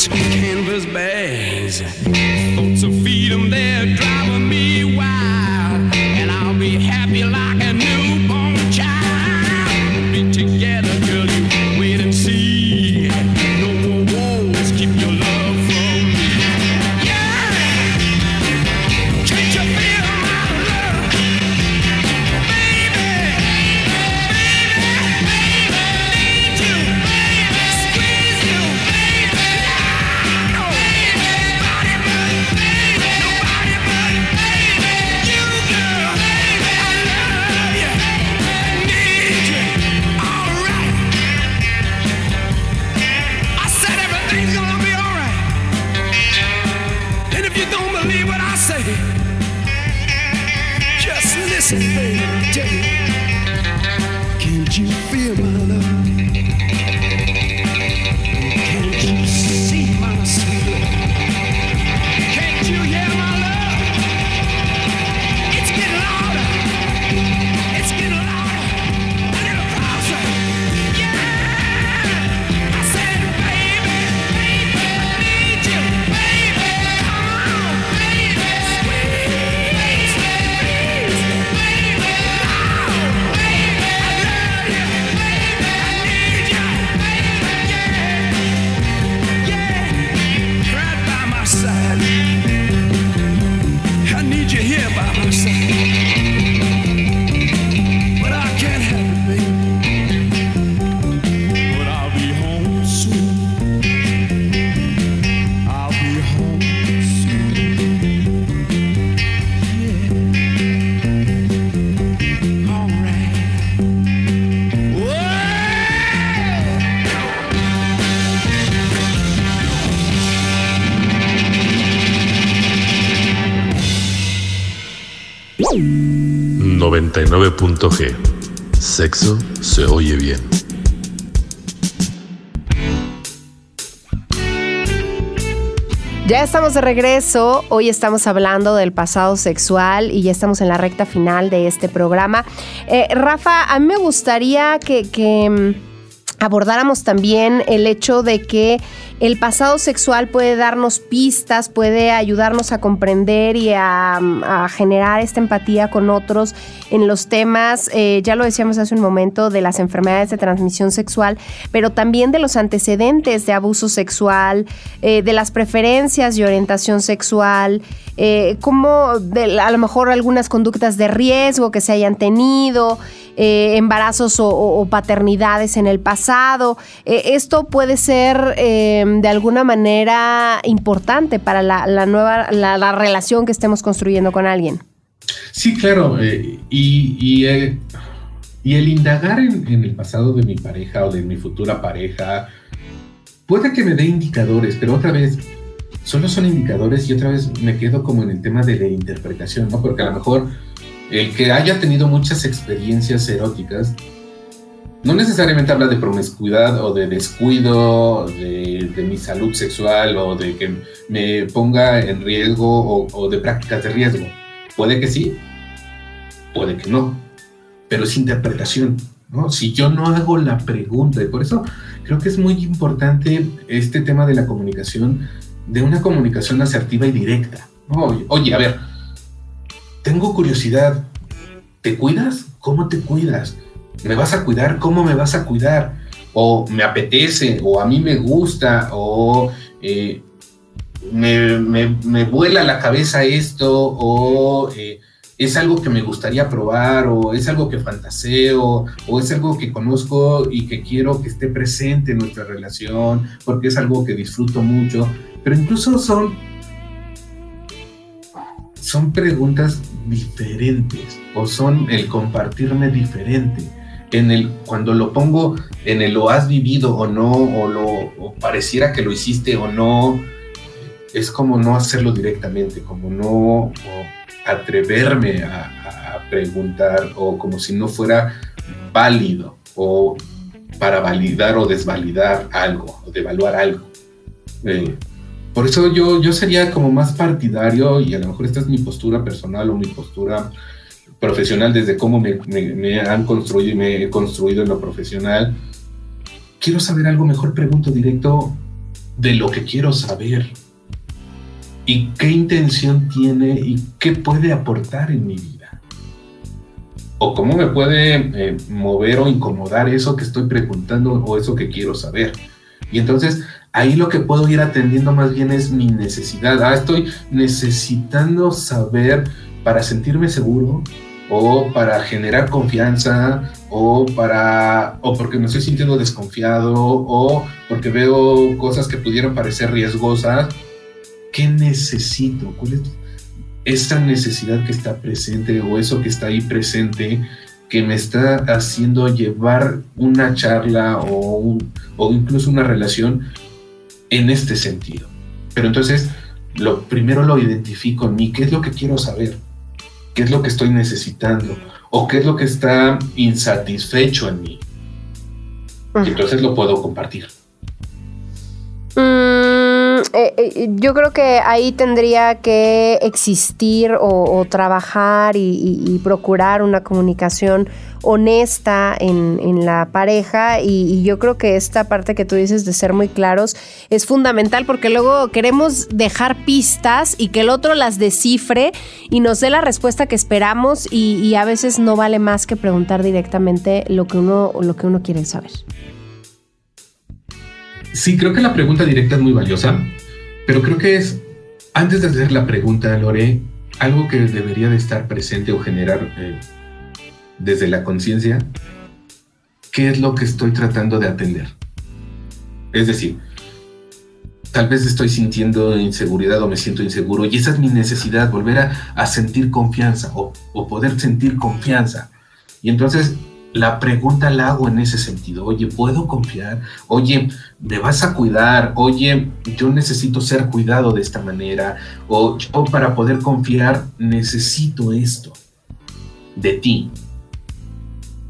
Okay. G. Sexo se oye bien. Ya estamos de regreso, hoy estamos hablando del pasado sexual y ya estamos en la recta final de este programa. Eh, Rafa, a mí me gustaría que mm, abordáramos también el hecho de que el pasado sexual puede darnos pistas, puede ayudarnos a comprender y a, generar esta empatía con otros en los temas, eh, ya lo decíamos hace un momento, de las enfermedades de transmisión sexual, pero también de los antecedentes de abuso sexual, eh, de las preferencias y orientación sexual, eh, como de, a lo mejor algunas conductas de riesgo que se hayan tenido. Embarazos o, paternidades en el pasado. Esto puede ser de alguna manera importante para la, nueva la, relación que estemos construyendo con alguien. Sí, claro. Eh, y, y, el indagar en, en el pasado de mi pareja o de mi futura pareja puede que me dé indicadores, pero otra vez solo son indicadores y otra vez me quedo como en el tema de la interpretación, ¿no? Porque a lo mejor el que haya tenido muchas experiencias eróticas no necesariamente habla de promiscuidad o de descuido de, mi salud sexual o de que me ponga en riesgo o, de prácticas de riesgo. Puede que sí, puede que no, pero es interpretación. ¿no? Si yo no hago la pregunta, y por eso creo que es muy importante este tema de la comunicación, de una comunicación asertiva y directa. oye a ver, tengo curiosidad. ¿Te cuidas? ¿Cómo te cuidas? ¿Me vas a cuidar? ¿Cómo me vas a cuidar? O me apetece, o a mí me gusta, o eh, me, vuela la cabeza esto, o eh, es algo que me gustaría probar, o es algo que fantaseo, o es algo que conozco y que quiero que esté presente en nuestra relación, porque es algo que disfruto mucho. Pero incluso son son preguntas diferentes o son el compartirme diferente. En el, cuando lo pongo en el lo has vivido o no, o, lo, pareciera que lo hiciste o no, es como no hacerlo directamente, como no atreverme a, preguntar o como si no fuera válido o para validar o desvalidar algo o devaluar algo. Eh, por eso yo, yo sería como más partidario, y a lo mejor esta es mi postura personal o mi postura profesional desde cómo me, me, han construido y me he construido en lo profesional. Quiero saber algo mejor, pregunto directo de lo que quiero saber y qué intención tiene y qué puede aportar en mi vida. O cómo me puede eh, mover o incomodar eso que estoy preguntando o eso que quiero saber. Y entonces ahí lo que puedo ir atendiendo más bien es mi necesidad. Ah, estoy necesitando saber para sentirme seguro o para generar confianza o para o porque me estoy sintiendo desconfiado o porque veo cosas que pudieran parecer riesgosas. ¿Qué necesito? ¿Cuál es esa necesidad que está presente o eso que está ahí presente que me está haciendo llevar una charla o, o incluso una relación en este sentido. Pero entonces, lo primero lo identifico en mí, qué es lo que quiero saber, qué es lo que estoy necesitando o qué es lo que está insatisfecho en mí. Y entonces lo puedo compartir. Mm, eh, eh, yo creo que ahí tendría que existir o, trabajar y, procurar una comunicación honesta en, la pareja y, yo creo que esta parte que tú dices de ser muy claros es fundamental porque luego queremos dejar pistas y que el otro las descifre y nos dé la respuesta que esperamos y, y a veces no vale más que preguntar directamente lo que uno, lo que uno quiere saber. Sí, creo que la pregunta directa es muy valiosa, pero creo que es, antes de hacer la pregunta, Lore, algo que debería de estar presente o generar eh, desde la conciencia, ¿qué es lo que estoy tratando de atender? Es decir, tal vez estoy sintiendo inseguridad o me siento inseguro y esa es mi necesidad, volver a, sentir confianza o, o poder sentir confianza. Y entonces la pregunta la hago en ese sentido. Oye, ¿puedo confiar? Oye, ¿me vas a cuidar? Oye, yo necesito ser cuidado de esta manera. O para poder confiar necesito esto de ti,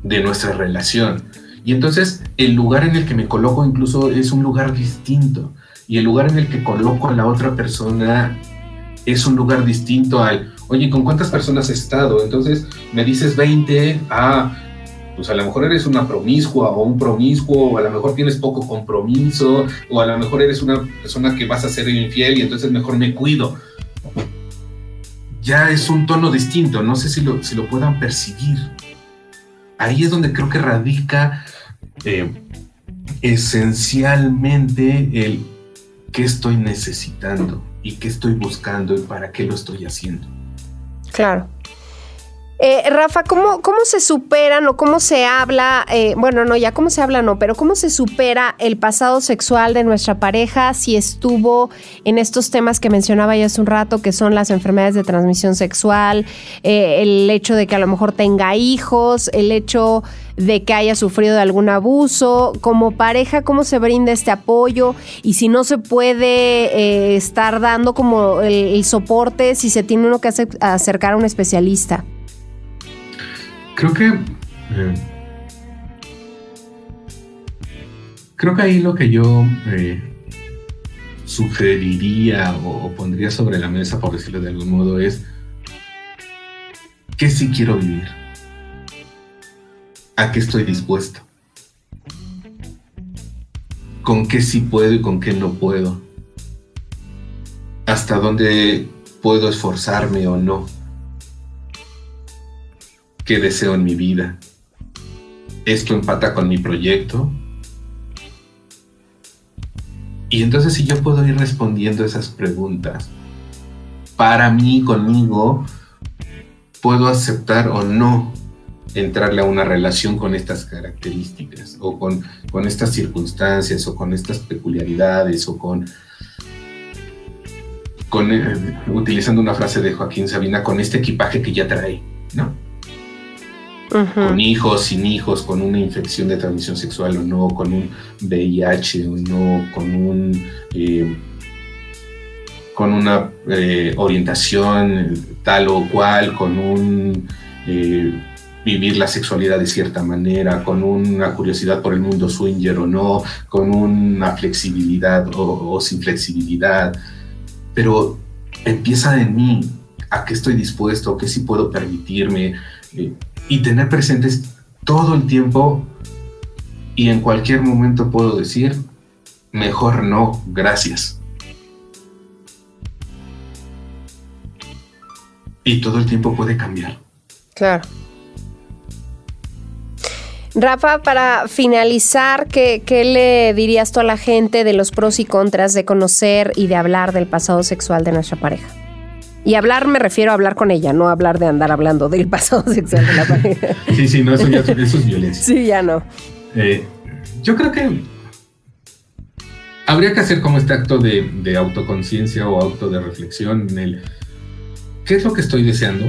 de nuestra relación. Y entonces el lugar en el que me coloco incluso es un lugar distinto. Y el lugar en el que coloco a la otra persona es un lugar distinto al, oye, ¿con cuántas personas has estado? Entonces me dices 20, ah, pues a lo mejor eres una promiscua o un promiscuo, o a lo mejor tienes poco compromiso, o a lo mejor eres una persona que vas a ser infiel y entonces mejor me cuido. Ya es un tono distinto, no sé si lo, si lo puedan percibir. Ahí es donde creo que radica eh, esencialmente el qué estoy necesitando y qué estoy buscando y para qué lo estoy haciendo. Claro. Eh, Rafa, ¿cómo, ¿cómo se superan o cómo se habla, eh, bueno, no, ya cómo se habla, no, pero cómo se supera el pasado sexual de nuestra pareja si estuvo en estos temas que mencionaba ya hace un rato, que son las enfermedades de transmisión sexual, eh, el hecho de que a lo mejor tenga hijos, el hecho de que haya sufrido de algún abuso, como pareja, cómo se brinda este apoyo y si no se puede estar dando como el, soporte, si se tiene uno que acercar a un especialista. Creo que. Eh, creo que ahí lo que yo eh, sugeriría o, pondría sobre la mesa, por decirlo de algún modo, es. ¿Qué sí quiero vivir? ¿A qué estoy dispuesto? ¿Con qué sí puedo y con qué no puedo? ¿Hasta dónde puedo esforzarme o no? Qué deseo en mi vida. Esto empata con mi proyecto. Y entonces si yo puedo ir respondiendo esas preguntas, para mí, conmigo, puedo aceptar o no entrarle a una relación con estas características o con, con estas circunstancias o con estas peculiaridades o con, con eh, utilizando una frase de Joaquín Sabina, con este equipaje que ya trae, ¿no? Con hijos, sin hijos, con una infección de transmisión sexual o no, con un VIH o no, con un eh, con una eh, orientación tal o cual, con un eh, vivir la sexualidad de cierta manera, con una curiosidad por el mundo swinger o no, con una flexibilidad o, sin flexibilidad, pero empieza en mí a qué estoy dispuesto, qué sí puedo permitirme, y tener presentes todo el tiempo y en cualquier momento puedo decir, mejor no, gracias. Y todo el tiempo puede cambiar. Claro. Rafa, para finalizar, ¿qué, ¿qué, le dirías tú a la gente de los pros y contras de conocer y de hablar del pasado sexual de nuestra pareja? Y hablar me refiero a hablar con ella, no hablar de andar hablando del pasado sexual de la pareja. sí, sí, no, eso ya eso es violencia. Sí, ya no. Eh, yo creo que habría que hacer como este acto de, autoconciencia o auto de reflexión en el qué es lo que estoy deseando,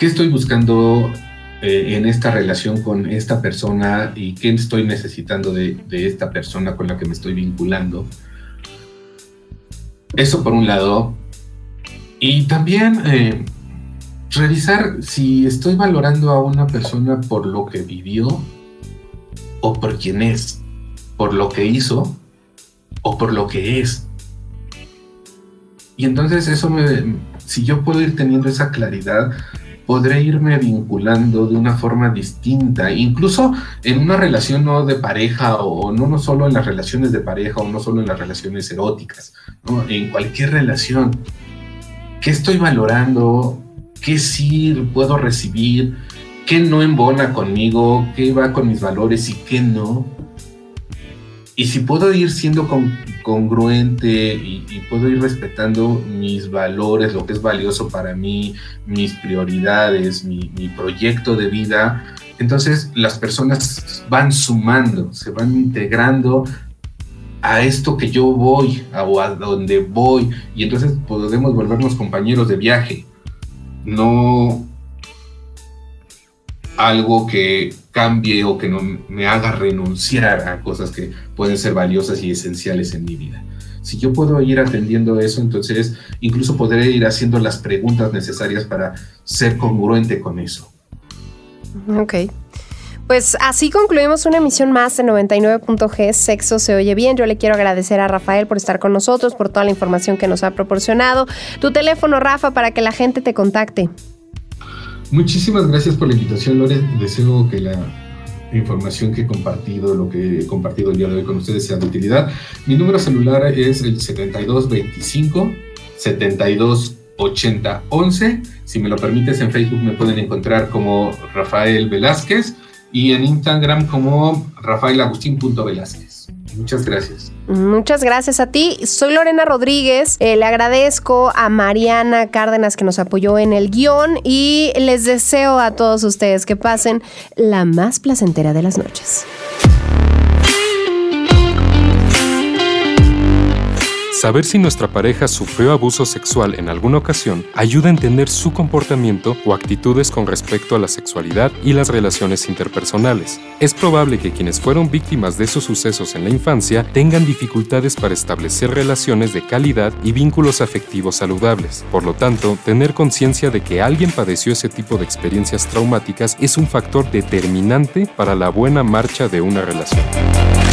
qué estoy buscando eh, en esta relación con esta persona y qué estoy necesitando de, de esta persona con la que me estoy vinculando. Eso por un lado, y también eh, revisar si estoy valorando a una persona por lo que vivió o por quién es, por lo que hizo o por lo que es. Y entonces eso me, si yo puedo ir teniendo esa claridad, podré irme vinculando de una forma distinta, incluso en una relación no de pareja o no solo en las relaciones de pareja o no solo en las relaciones eróticas, en cualquier relación qué estoy valorando, qué sí puedo recibir, qué no embona conmigo, qué va con mis valores y qué no. Y si puedo ir siendo congruente y, puedo ir respetando mis valores, lo que es valioso para mí, mis prioridades, mi, mi proyecto de vida, entonces las personas van sumando, se van integrando a esto que yo voy, o a donde voy, y entonces podemos volvernos compañeros de viaje, no algo que cambie o que no me haga renunciar a cosas que pueden ser valiosas y esenciales en mi vida. Si yo puedo ir atendiendo eso, entonces incluso podré ir haciendo las preguntas necesarias para ser congruente con eso. Ok. Pues así concluimos una emisión más de 99.g Sexo se oye bien. Yo le quiero agradecer a Rafael por estar con nosotros, por toda la información que nos ha proporcionado. Tu teléfono, Rafa, para que la gente te contacte. Muchísimas gracias por la invitación, Lore. Deseo que la información que he compartido, lo que he compartido el día de hoy con ustedes sea de utilidad. Mi número celular es el 7225 728011. Si me lo permites, en Facebook me pueden encontrar como Rafael Velázquez y en Instagram como rafaelagustín.velázquez. Muchas gracias. Muchas gracias a ti. Soy Lorena Rodríguez. Eh, le agradezco a Mariana Cárdenas que nos apoyó en el guion y les deseo a todos ustedes que pasen la más placentera de las noches. Saber si nuestra pareja sufrió abuso sexual en alguna ocasión ayuda a entender su comportamiento o actitudes con respecto a la sexualidad y las relaciones interpersonales. Es probable que quienes fueron víctimas de esos sucesos en la infancia tengan dificultades para establecer relaciones de calidad y vínculos afectivos saludables. Por lo tanto, tener conciencia de que alguien padeció ese tipo de experiencias traumáticas es un factor determinante para la buena marcha de una relación.